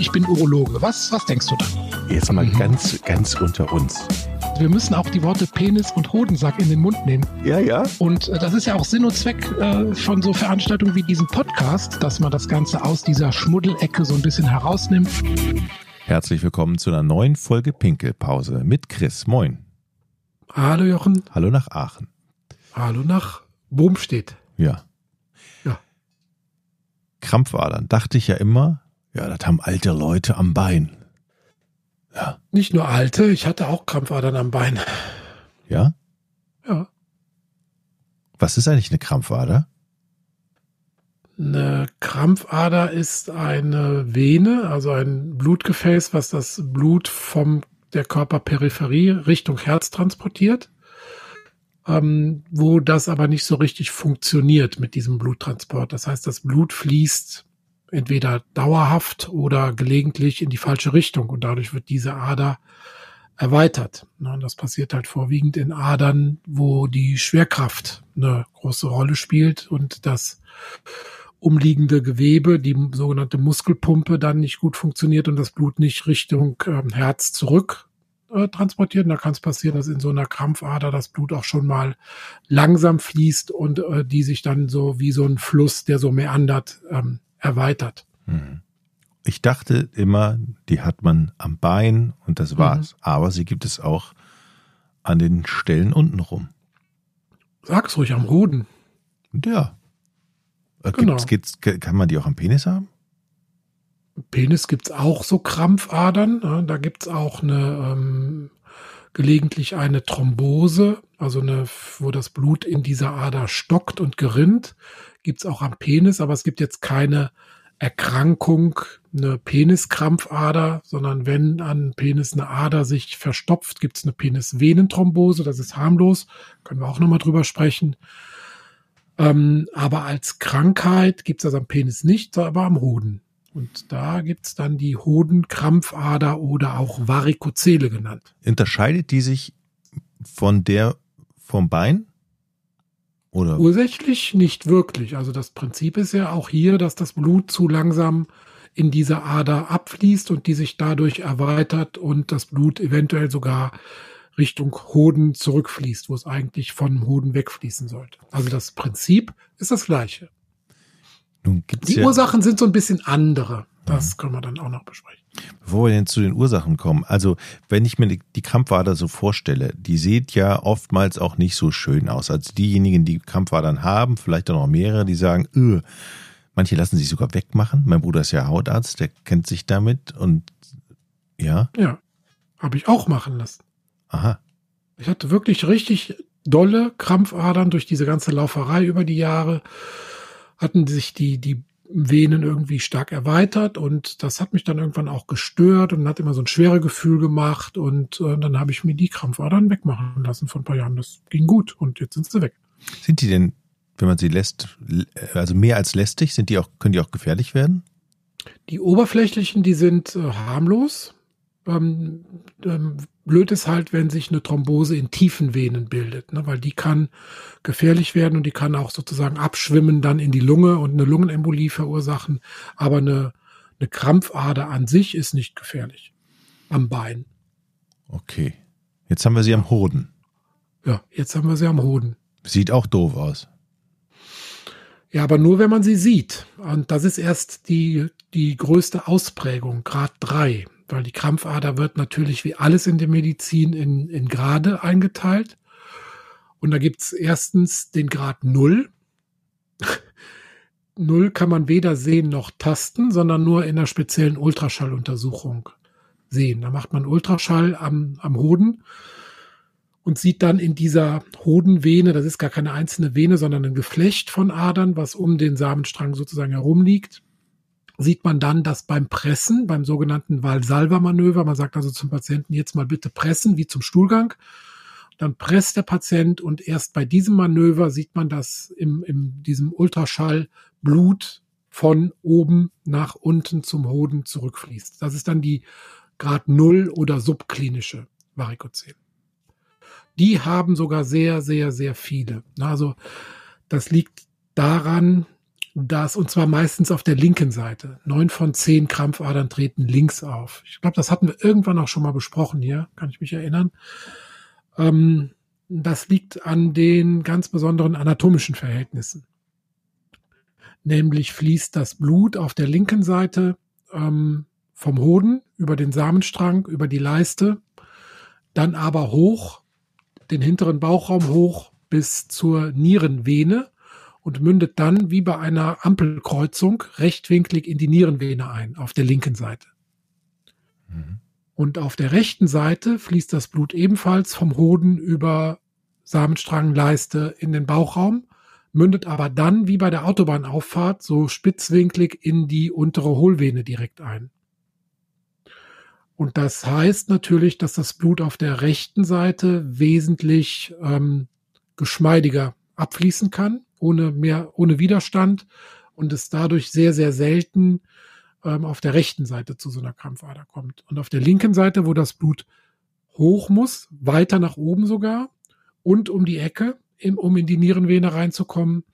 ich bin Urologe. Was, was denkst du da? Jetzt mal mhm. ganz, ganz unter uns. Wir müssen auch die Worte Penis und Hodensack in den Mund nehmen. Ja, ja. Und äh, das ist ja auch Sinn und Zweck äh, von so Veranstaltungen wie diesem Podcast, dass man das Ganze aus dieser Schmuddelecke so ein bisschen herausnimmt. Herzlich willkommen zu einer neuen Folge Pinkelpause mit Chris. Moin. Hallo Jochen. Hallo nach Aachen. Hallo nach Boomstedt. Ja. Ja. Krampfadern, dachte ich ja immer, ja, das haben alte Leute am Bein. Ja. Nicht nur alte, ich hatte auch Krampfadern am Bein. Ja? Ja. Was ist eigentlich eine Krampfader? Eine Krampfader ist eine Vene, also ein Blutgefäß, was das Blut vom der Körperperipherie Richtung Herz transportiert, ähm, wo das aber nicht so richtig funktioniert mit diesem Bluttransport. Das heißt, das Blut fließt entweder dauerhaft oder gelegentlich in die falsche Richtung und dadurch wird diese Ader erweitert. Und das passiert halt vorwiegend in Adern, wo die Schwerkraft eine große Rolle spielt und das umliegende Gewebe, die sogenannte Muskelpumpe, dann nicht gut funktioniert und das Blut nicht Richtung ähm, Herz zurück äh, transportiert. Und da kann es passieren, dass in so einer Krampfader das Blut auch schon mal langsam fließt und äh, die sich dann so wie so ein Fluss, der so meandert, ähm, erweitert. Hm. Ich dachte immer, die hat man am Bein und das war's. Mhm. Aber sie gibt es auch an den Stellen unten rum. Sag's ruhig am Hoden. Ja. Äh, genau. Gibt's, gibt's, kann man die auch am Penis haben? Penis gibt's auch so Krampfadern. Da gibt's auch eine ähm, gelegentlich eine Thrombose, also eine, wo das Blut in dieser Ader stockt und gerinnt gibt's auch am Penis, aber es gibt jetzt keine Erkrankung, eine Peniskrampfader, sondern wenn an Penis eine Ader sich verstopft, gibt's eine Penisvenenthrombose, das ist harmlos, können wir auch nochmal drüber sprechen. Ähm, aber als Krankheit gibt's das am Penis nicht, aber am Hoden. Und da gibt's dann die Hodenkrampfader oder auch Varikozele genannt. Unterscheidet die sich von der vom Bein? Oder? Ursächlich nicht wirklich. Also das Prinzip ist ja auch hier, dass das Blut zu langsam in dieser Ader abfließt und die sich dadurch erweitert und das Blut eventuell sogar Richtung Hoden zurückfließt, wo es eigentlich vom Hoden wegfließen sollte. Also das Prinzip ist das gleiche. die ja Ursachen sind so ein bisschen andere. Das können wir dann auch noch besprechen. Bevor wir denn zu den Ursachen kommen, also wenn ich mir die Krampfader so vorstelle, die sieht ja oftmals auch nicht so schön aus. Also diejenigen, die Krampfadern haben, vielleicht auch noch mehrere, die sagen, öh, manche lassen sich sogar wegmachen. Mein Bruder ist ja Hautarzt, der kennt sich damit und ja. Ja, habe ich auch machen lassen. Aha. Ich hatte wirklich richtig dolle Krampfadern durch diese ganze Lauferei über die Jahre hatten sich die, die Venen irgendwie stark erweitert und das hat mich dann irgendwann auch gestört und hat immer so ein schwere Gefühl gemacht und äh, dann habe ich mir die Krampfadern wegmachen lassen vor ein paar Jahren. Das ging gut und jetzt sind sie weg. Sind die denn, wenn man sie lässt, also mehr als lästig, sind die auch, können die auch gefährlich werden? Die oberflächlichen, die sind äh, harmlos. Ähm, ähm, blöd ist halt, wenn sich eine Thrombose in tiefen Venen bildet, ne, weil die kann gefährlich werden und die kann auch sozusagen abschwimmen dann in die Lunge und eine Lungenembolie verursachen. Aber eine, eine Krampfader an sich ist nicht gefährlich am Bein. Okay. Jetzt haben wir sie am Hoden. Ja, jetzt haben wir sie am Hoden. Sieht auch doof aus. Ja, aber nur wenn man sie sieht. Und das ist erst die, die größte Ausprägung, Grad 3 weil die Krampfader wird natürlich wie alles in der Medizin in, in Grade eingeteilt. Und da gibt's erstens den Grad Null. Null kann man weder sehen noch tasten, sondern nur in einer speziellen Ultraschalluntersuchung sehen. Da macht man Ultraschall am, am Hoden und sieht dann in dieser Hodenvene, das ist gar keine einzelne Vene, sondern ein Geflecht von Adern, was um den Samenstrang sozusagen herumliegt, sieht man dann, dass beim Pressen, beim sogenannten Valsalva-Manöver, man sagt also zum Patienten jetzt mal bitte pressen, wie zum Stuhlgang, dann presst der Patient und erst bei diesem Manöver sieht man, dass im, in diesem Ultraschall Blut von oben nach unten zum Hoden zurückfließt. Das ist dann die Grad Null oder subklinische Varikozel. Die haben sogar sehr, sehr, sehr viele. Also das liegt daran, Das, und zwar meistens auf der linken Seite. Neun von zehn Krampfadern treten links auf. Ich glaube, das hatten wir irgendwann auch schon mal besprochen hier, kann ich mich erinnern. Ähm, das liegt an den ganz besonderen anatomischen Verhältnissen. Nämlich fließt das Blut auf der linken Seite ähm, vom Hoden über den Samenstrang, über die Leiste, dann aber hoch, den hinteren Bauchraum hoch bis zur Nierenvene und mündet dann wie bei einer Ampelkreuzung rechtwinklig in die Nierenvene ein, auf der linken Seite. Mhm. Und auf der rechten Seite fließt das Blut ebenfalls vom Hoden über Samenstrangleiste in den Bauchraum, mündet aber dann wie bei der Autobahnauffahrt so spitzwinklig in die untere Hohlvene direkt ein. Und das heißt natürlich, dass das Blut auf der rechten Seite wesentlich ähm, geschmeidiger abfließen kann, ohne mehr, ohne Widerstand und es dadurch sehr, sehr selten ähm, auf der rechten Seite zu so einer Krampfader kommt. Und auf der linken Seite, wo das Blut hoch muss, weiter nach oben sogar und um die Ecke, im, um in die Nierenvene reinzukommen,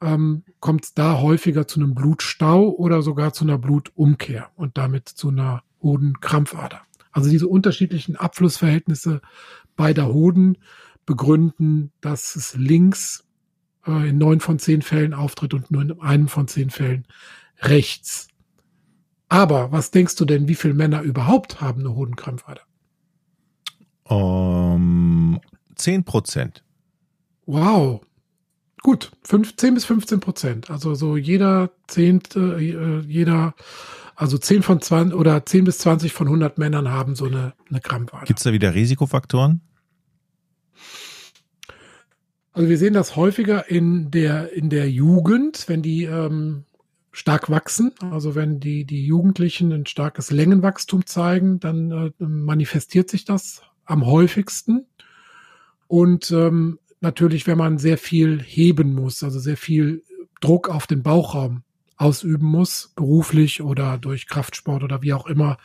ähm, kommt es da häufiger zu einem Blutstau oder sogar zu einer Blutumkehr und damit zu einer Hodenkrampfader. Also diese unterschiedlichen Abflussverhältnisse beider Hoden begründen, dass es links äh, in neun von zehn Fällen auftritt und nur in einem von zehn Fällen rechts. Aber was denkst du denn, wie viele Männer überhaupt haben eine Hodenkrampfader? Um, 10 Prozent. Wow. Gut, 10 bis 15 Prozent. Also so jeder zehnte, äh, jeder, also 10 von 20 oder 10 bis 20 von 100 Männern haben so eine, eine Krampfader. Gibt es da wieder Risikofaktoren? Also wir sehen das häufiger in der, in der Jugend, wenn die ähm, stark wachsen. Also wenn die, die Jugendlichen ein starkes Längenwachstum zeigen, dann äh, manifestiert sich das am häufigsten. Und ähm, natürlich, wenn man sehr viel heben muss, also sehr viel Druck auf den Bauchraum ausüben muss, beruflich oder durch Kraftsport oder wie auch immer,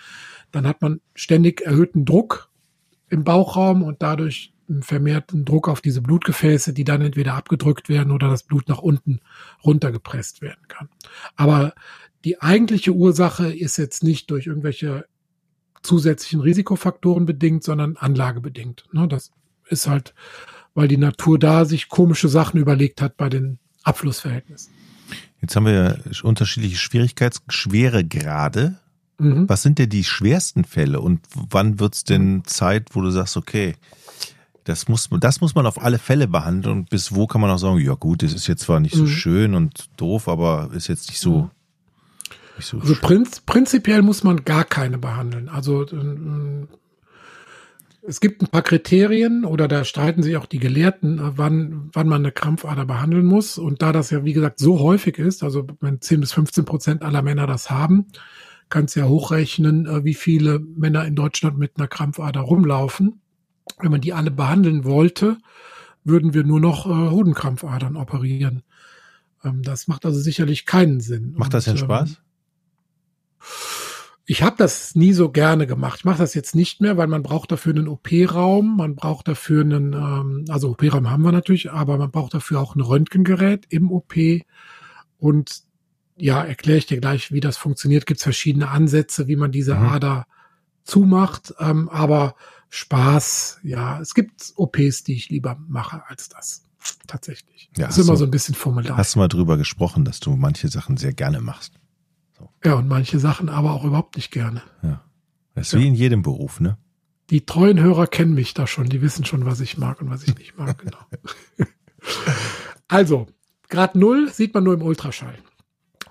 dann hat man ständig erhöhten Druck im Bauchraum und dadurch vermehrten Druck auf diese Blutgefäße, die dann entweder abgedrückt werden oder das Blut nach unten runtergepresst werden kann. Aber die eigentliche Ursache ist jetzt nicht durch irgendwelche zusätzlichen Risikofaktoren bedingt, sondern anlagebedingt. Ne, das ist halt, weil die Natur da sich komische Sachen überlegt hat bei den Abflussverhältnissen. Jetzt haben wir unterschiedliche Schwierigkeitsschweregrade. Mhm. Was sind denn die schwersten Fälle und wann wird es denn Zeit, wo du sagst, okay, das muss, das muss man auf alle Fälle behandeln und bis wo kann man auch sagen, ja gut, das ist jetzt zwar nicht so mhm. schön und doof, aber ist jetzt nicht so. Nicht so also prinz, prinzipiell muss man gar keine behandeln. Also äh, es gibt ein paar Kriterien oder da streiten sich auch die Gelehrten, äh, wann, wann man eine Krampfader behandeln muss. Und da das ja, wie gesagt, so häufig ist, also wenn 10 bis 15 Prozent aller Männer das haben, kannst ja hochrechnen, äh, wie viele Männer in Deutschland mit einer Krampfader rumlaufen. Wenn man die alle behandeln wollte, würden wir nur noch äh, Hodenkrampfadern operieren. Ähm, das macht also sicherlich keinen Sinn. Macht das denn ähm, Spaß? Ich habe das nie so gerne gemacht. Ich mache das jetzt nicht mehr, weil man braucht dafür einen OP-Raum, man braucht dafür einen, ähm, also OP-Raum haben wir natürlich, aber man braucht dafür auch ein Röntgengerät im OP. Und ja, erkläre ich dir gleich, wie das funktioniert. Gibt es verschiedene Ansätze, wie man diese mhm. Ader zumacht. Ähm, aber Spaß, ja, es gibt OPs, die ich lieber mache als das. Tatsächlich. Ja, das ist immer so ein bisschen formular. Hast du mal drüber gesprochen, dass du manche Sachen sehr gerne machst? So. Ja, und manche Sachen aber auch überhaupt nicht gerne. Ja. Das ist ja. wie in jedem Beruf, ne? Die treuen Hörer kennen mich da schon, die wissen schon, was ich mag und was ich nicht mag, genau. also, Grad 0 sieht man nur im Ultraschall.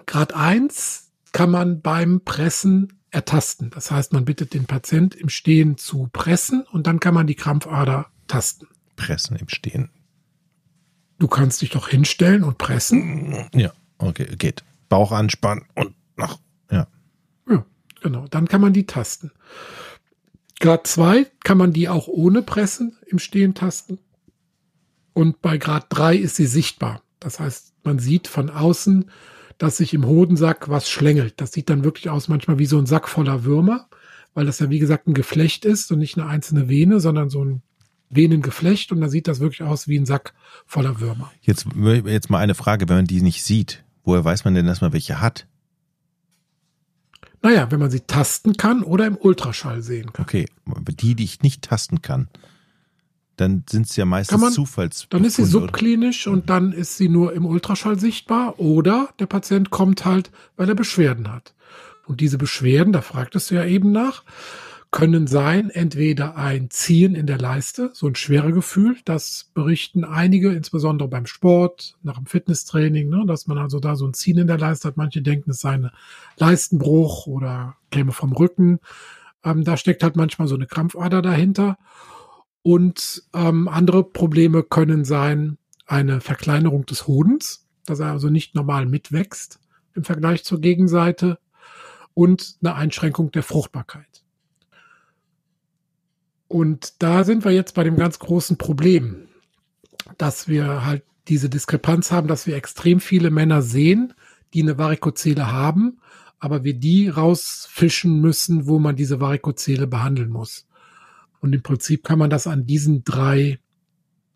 Grad 1 kann man beim Pressen ertasten. Das heißt, man bittet den Patient im Stehen zu pressen und dann kann man die Krampfader tasten. Pressen im Stehen. Du kannst dich doch hinstellen und pressen. Ja, okay, geht. Bauch anspannen und nach, ja. Ja, genau. Dann kann man die tasten. Grad 2 kann man die auch ohne Pressen im Stehen tasten. Und bei Grad 3 ist sie sichtbar. Das heißt, man sieht von außen dass sich im Hodensack was schlängelt. Das sieht dann wirklich aus manchmal wie so ein Sack voller Würmer, weil das ja wie gesagt ein Geflecht ist und nicht eine einzelne Vene, sondern so ein Venengeflecht und da sieht das wirklich aus wie ein Sack voller Würmer. Jetzt, jetzt mal eine Frage, wenn man die nicht sieht, Woher weiß man denn, dass man welche hat? Naja, wenn man sie tasten kann oder im Ultraschall sehen kann. Okay, die, die ich nicht tasten kann, dann sind es ja meistens man, Zufalls. Dann ist sie subklinisch und dann ist sie nur im Ultraschall sichtbar oder der Patient kommt halt, weil er Beschwerden hat. Und diese Beschwerden, da fragtest du ja eben nach, können sein, entweder ein Ziehen in der Leiste, so ein schwerer Gefühl, das berichten einige, insbesondere beim Sport, nach dem Fitnesstraining, ne, dass man also da so ein Ziehen in der Leiste hat. Manche denken, es sei ein Leistenbruch oder käme vom Rücken. Ähm, da steckt halt manchmal so eine Krampfader dahinter. Und ähm, andere Probleme können sein, eine Verkleinerung des Hodens, dass er also nicht normal mitwächst im Vergleich zur Gegenseite und eine Einschränkung der Fruchtbarkeit. Und da sind wir jetzt bei dem ganz großen Problem, dass wir halt diese Diskrepanz haben, dass wir extrem viele Männer sehen, die eine Varikozele haben, aber wir die rausfischen müssen, wo man diese Varikozele behandeln muss. Und im Prinzip kann man das an diesen drei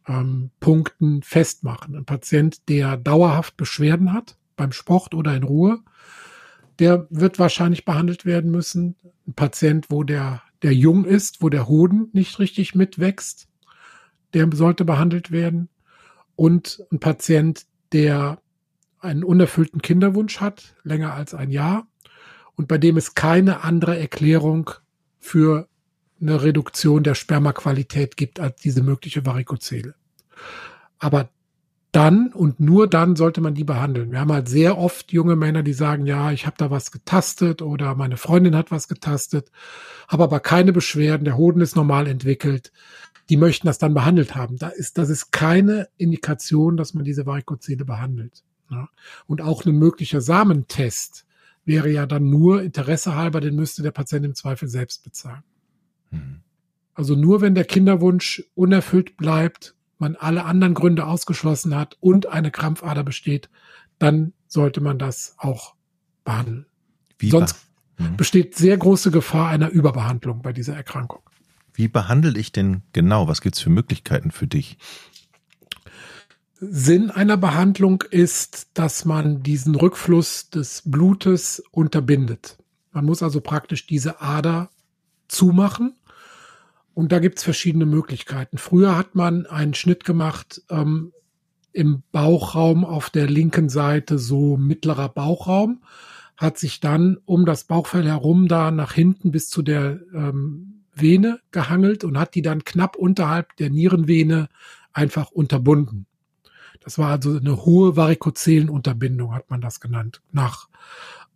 ähm, Punkten festmachen. Ein Patient, der dauerhaft Beschwerden hat, beim Sport oder in Ruhe, der wird wahrscheinlich behandelt werden müssen. Ein Patient, wo der der jung ist, wo der Hoden nicht richtig mitwächst, der sollte behandelt werden. Und ein Patient, der einen unerfüllten Kinderwunsch hat, länger als ein Jahr, und bei dem es keine andere Erklärung für eine Reduktion der Spermaqualität gibt als diese mögliche Varikozele. Aber dann und nur dann sollte man die behandeln. Wir haben halt sehr oft junge Männer, die sagen, ja, ich habe da was getastet oder meine Freundin hat was getastet, habe aber keine Beschwerden, der Hoden ist normal entwickelt. Die möchten das dann behandelt haben. Da ist, das ist keine Indikation, dass man diese Varikozele behandelt. Ja. Und auch ein möglicher Samentest wäre ja dann nur Interesse halber, den müsste der Patient im Zweifel selbst bezahlen. Mhm. Also nur wenn der Kinderwunsch unerfüllt bleibt, man alle anderen Gründe ausgeschlossen hat und eine Krampfader besteht, dann sollte man das auch behandeln. Wie Sonst mhm. besteht sehr große Gefahr einer Überbehandlung bei dieser Erkrankung. Wie behandle ich denn genau? Was gibt es für Möglichkeiten für dich? Sinn einer Behandlung ist, dass man diesen Rückfluss des Blutes unterbindet. Man muss also praktisch diese Ader zumachen und da gibt's verschiedene Möglichkeiten. Früher hat man einen Schnitt gemacht ähm, im Bauchraum auf der linken Seite, so mittlerer Bauchraum, hat sich dann um das Bauchfell herum da nach hinten bis zu der ähm, Vene gehangelt und hat die dann knapp unterhalb der Nierenvene einfach unterbunden. Das war also eine hohe Varikozelenunterbindung, hat man das genannt. Nach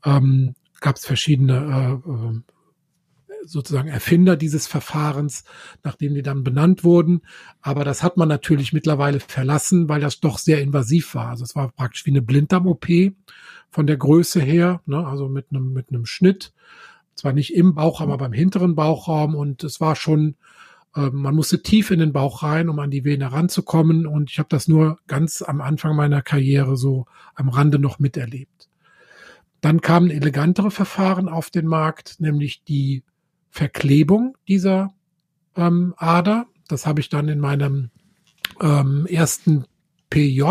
ähm, gab es verschiedene äh, äh, sozusagen Erfinder dieses Verfahrens, nachdem die dann benannt wurden. Aber das hat man natürlich mittlerweile verlassen, weil das doch sehr invasiv war. Also es war praktisch wie eine Blinddarm-OP von der Größe her, ne? also mit einem, mit einem Schnitt. Zwar nicht im Bauchraum, aber beim hinteren Bauchraum. Und es war schon, äh, man musste tief in den Bauch rein, um an die Vene ranzukommen. Und ich habe das nur ganz am Anfang meiner Karriere so am Rande noch miterlebt. Dann kamen elegantere Verfahren auf den Markt, nämlich die Verklebung dieser ähm, Ader. Das habe ich dann in meinem ähm, ersten PJ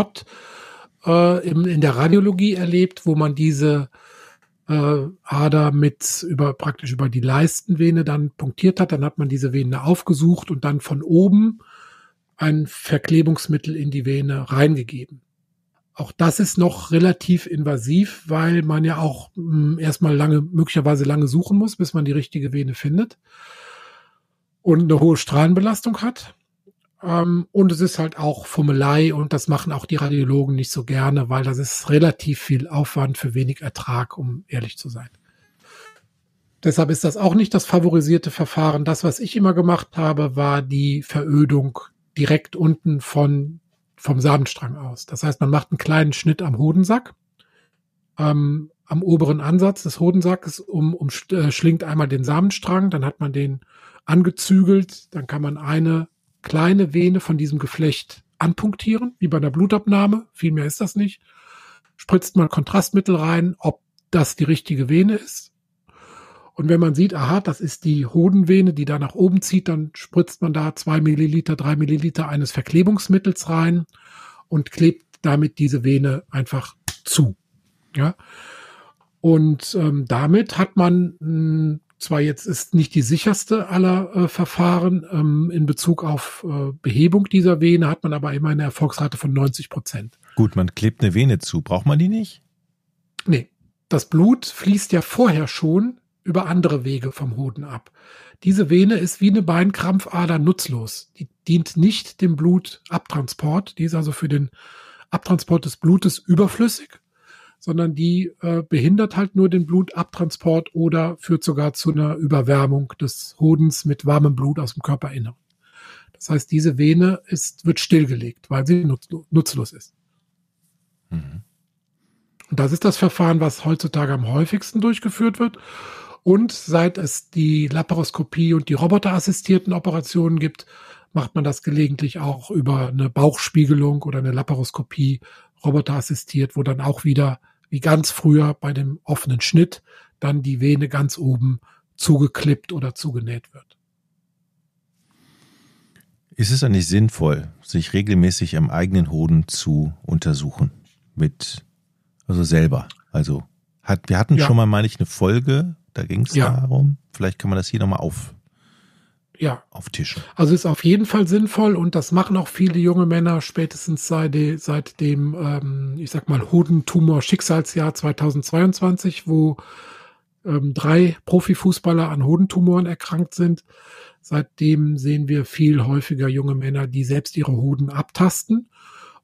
äh, im, in der Radiologie erlebt, wo man diese äh, Ader mit über praktisch über die Leistenvene dann punktiert hat. Dann hat man diese Vene aufgesucht und dann von oben ein Verklebungsmittel in die Vene reingegeben. Auch das ist noch relativ invasiv, weil man ja auch mh, hm, erstmal lange, möglicherweise lange suchen muss, bis man die richtige Vene findet und eine hohe Strahlenbelastung hat. Ähm, und es ist halt auch Fummelei und das machen auch die Radiologen nicht so gerne, weil das ist relativ viel Aufwand für wenig Ertrag, um ehrlich zu sein. Deshalb ist das auch nicht das favorisierte Verfahren. Das, was ich immer gemacht habe, war die Verödung direkt unten von vom Samenstrang aus. Das heißt, man macht einen kleinen Schnitt am Hodensack, ähm, am oberen Ansatz des Hodensackes, um, um äh, schlingt einmal den Samenstrang, dann hat man den angezügelt, dann kann man eine kleine Vene von diesem Geflecht anpunktieren, wie bei einer Blutabnahme, viel mehr ist das nicht. Spritzt man Kontrastmittel rein, ob das die richtige Vene ist. Und wenn man sieht, aha, das ist die Hodenvene, die da nach oben zieht, dann spritzt man da zwei Milliliter, drei Milliliter eines Verklebungsmittels rein und klebt damit diese Vene einfach zu. Ja. Und ähm, damit hat man mh, zwar jetzt ist nicht die sicherste aller äh, Verfahren ähm, in Bezug auf äh, Behebung dieser Vene, hat man aber immer eine Erfolgsrate von 90 Prozent. Gut, man klebt eine Vene zu. Braucht man die nicht? Nee, das Blut fließt ja vorher schon über andere Wege vom Hoden ab. Diese Vene ist wie eine Beinkrampfader nutzlos. Die dient nicht dem Blutabtransport. Die ist also für den Abtransport des Blutes überflüssig sondern die äh, behindert halt nur den Blutabtransport oder führt sogar zu einer Überwärmung des Hodens mit warmem Blut aus dem Körperinneren. Das heißt, diese Vene ist, wird stillgelegt, weil sie nutzlo nutzlos ist. Mhm. Und das ist das Verfahren, was heutzutage am häufigsten durchgeführt wird. Und seit es die Laparoskopie und die roboterassistierten Operationen gibt, macht man das gelegentlich auch über eine Bauchspiegelung oder eine Laparoskopie roboterassistiert, wo dann auch wieder wie ganz früher bei dem offenen Schnitt dann die Vene ganz oben zugeklippt oder zugenäht wird. Ist es eigentlich sinnvoll, sich regelmäßig am eigenen Hoden zu untersuchen? Mit, also selber. Also, hat, wir hatten ja. schon mal, meine ich, eine Folge, da ging es ja. darum. Vielleicht kann man das hier nochmal auf, ja. auftischen. Also ist auf jeden Fall sinnvoll und das machen auch viele junge Männer spätestens seit, seit dem, ähm, ich sag mal, Hodentumor-Schicksalsjahr 2022, wo ähm, drei Profifußballer an Hodentumoren erkrankt sind. Seitdem sehen wir viel häufiger junge Männer, die selbst ihre Hoden abtasten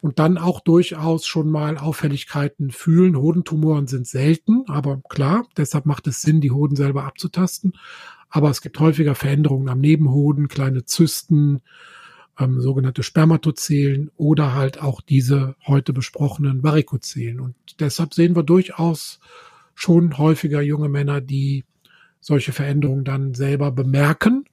und dann auch durchaus schon mal Auffälligkeiten fühlen. Hodentumoren sind selten, aber klar, deshalb macht es Sinn, die Hoden selber abzutasten. Aber es gibt häufiger Veränderungen am Nebenhoden, kleine Zysten, ähm, sogenannte Spermatozelen oder halt auch diese heute besprochenen Varikozelen. Und deshalb sehen wir durchaus schon häufiger junge Männer, die solche Veränderungen dann selber bemerken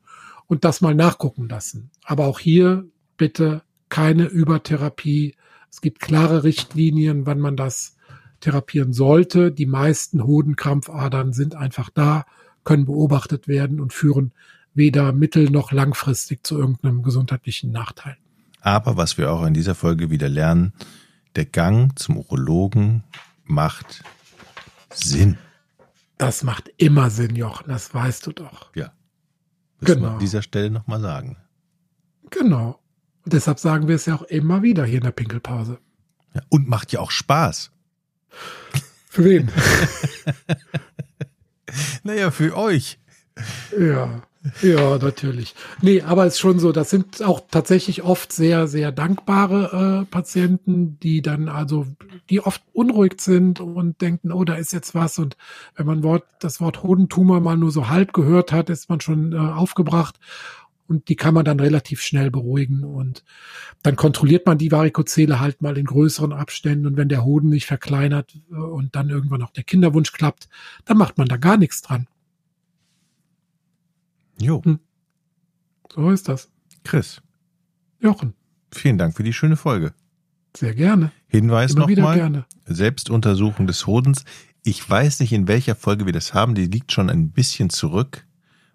und das mal nachgucken lassen. Aber auch hier bitte keine Übertherapie. Es gibt klare Richtlinien, wann man das therapieren sollte. Die meisten Hodenkrampfadern sind einfach da können beobachtet werden und führen weder mittel- noch langfristig zu irgendeinem gesundheitlichen Nachteil. Aber was wir auch in dieser Folge wieder lernen, der Gang zum Urologen macht Sinn. Das macht immer Sinn, Jochen, das weißt du doch. Ja. Müssen genau. wir an dieser Stelle nochmal sagen. Genau. Und deshalb sagen wir es ja auch immer wieder hier in der Pinkelpause. Ja, und macht ja auch Spaß. Für wen? Naja, für euch. Ja, ja, natürlich. Nee, aber es ist schon so, das sind auch tatsächlich oft sehr, sehr dankbare äh, Patienten, die dann also, die oft unruhig sind und denken, oh, da ist jetzt was. Und wenn man Wort, das Wort Hodentumor mal nur so halb gehört hat, ist man schon äh, aufgebracht. Und die kann man dann relativ schnell beruhigen. Und dann kontrolliert man die Varikozele halt mal in größeren Abständen. Und wenn der Hoden nicht verkleinert äh, und dann irgendwann auch der Kinderwunsch klappt, dann macht man da gar nichts dran. Jo. Hm. So ist das. Chris. Jochen. Vielen Dank für die schöne Folge. Sehr gerne. Hinweis nochmal. Selbstuntersuchung des Hodens. Ich weiß nicht, in welcher Folge wir das haben. Die liegt schon ein bisschen zurück.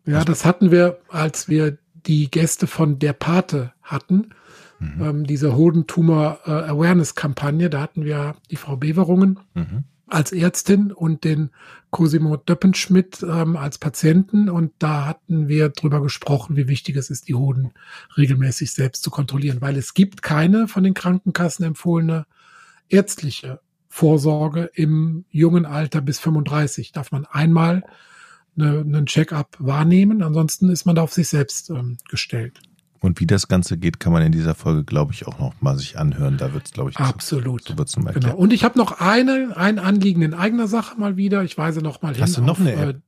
Ja, das hatten wir, als wir die Gäste von Der Pate hatten. Mhm. Ähm, diese Hodentumor äh, Awareness Kampagne. Da hatten wir die Frau Beverungen. Mhm als Ärztin und den Cosimo Döppenschmidt ähm, als Patienten. Und da hatten wir drüber gesprochen, wie wichtig es ist, die Hoden regelmäßig selbst zu kontrollieren, weil es gibt keine von den Krankenkassen empfohlene ärztliche Vorsorge im jungen Alter bis 35. Darf man einmal eine, einen Check-up wahrnehmen, ansonsten ist man da auf sich selbst ähm, gestellt. Und wie das Ganze geht, kann man in dieser Folge, glaube ich, auch noch mal sich anhören. Da wird es, glaube ich, absolut. So, so wird's nochmal genau. Und ich habe noch eine, ein Anliegen in eigener Sache mal wieder. Ich weise noch mal hin. Hast du noch auf, eine App?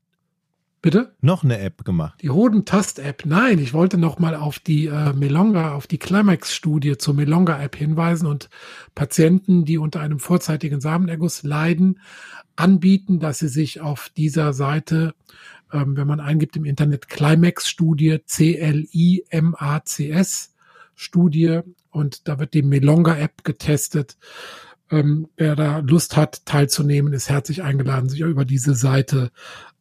Bitte? Noch eine App gemacht? Die Hodentast-App. Nein, ich wollte noch mal auf die äh, Melonga, auf die Climax-Studie zur Melonga-App hinweisen und Patienten, die unter einem vorzeitigen Samenerguss leiden, anbieten, dass sie sich auf dieser Seite ähm, wenn man eingibt im Internet Climax-Studie, C-L-I-M-A-C-S Studie und da wird die Melonga-App getestet. Ähm, wer da Lust hat, teilzunehmen, ist herzlich eingeladen, sich über diese Seite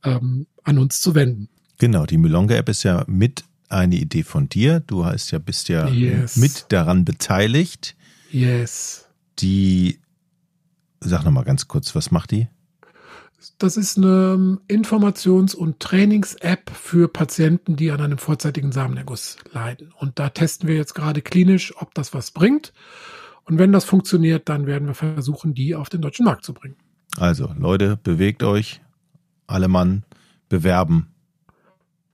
ähm, an uns zu wenden. Genau, die Melonga-App ist ja mit eine Idee von dir. Du heißt ja, bist ja yes. mit daran beteiligt. Yes. Die Sag nochmal ganz kurz, was macht die? Das ist eine Informations- und Trainings-App für Patienten, die an einem vorzeitigen Samenerguss leiden. Und da testen wir jetzt gerade klinisch, ob das was bringt. Und wenn das funktioniert, dann werden wir versuchen, die auf den deutschen Markt zu bringen. Also, Leute, bewegt euch. Alle Mann bewerben.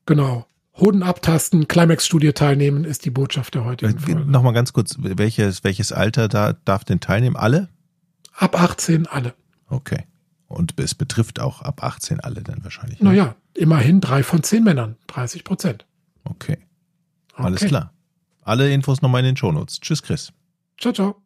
Genau. Hoden abtasten, Climax-Studie teilnehmen, ist die Botschaft der heutigen Folge. Nochmal ganz kurz, welches, welches Alter da darf denn teilnehmen? Alle? Ab 18 alle. Okay. Und es betrifft auch ab 18 alle dann wahrscheinlich. Ne? Naja, immerhin drei von zehn Männern, 30 Prozent. Okay. Alles okay. klar. Alle Infos nochmal in den Shownotes. Tschüss, Chris. Ciao, ciao.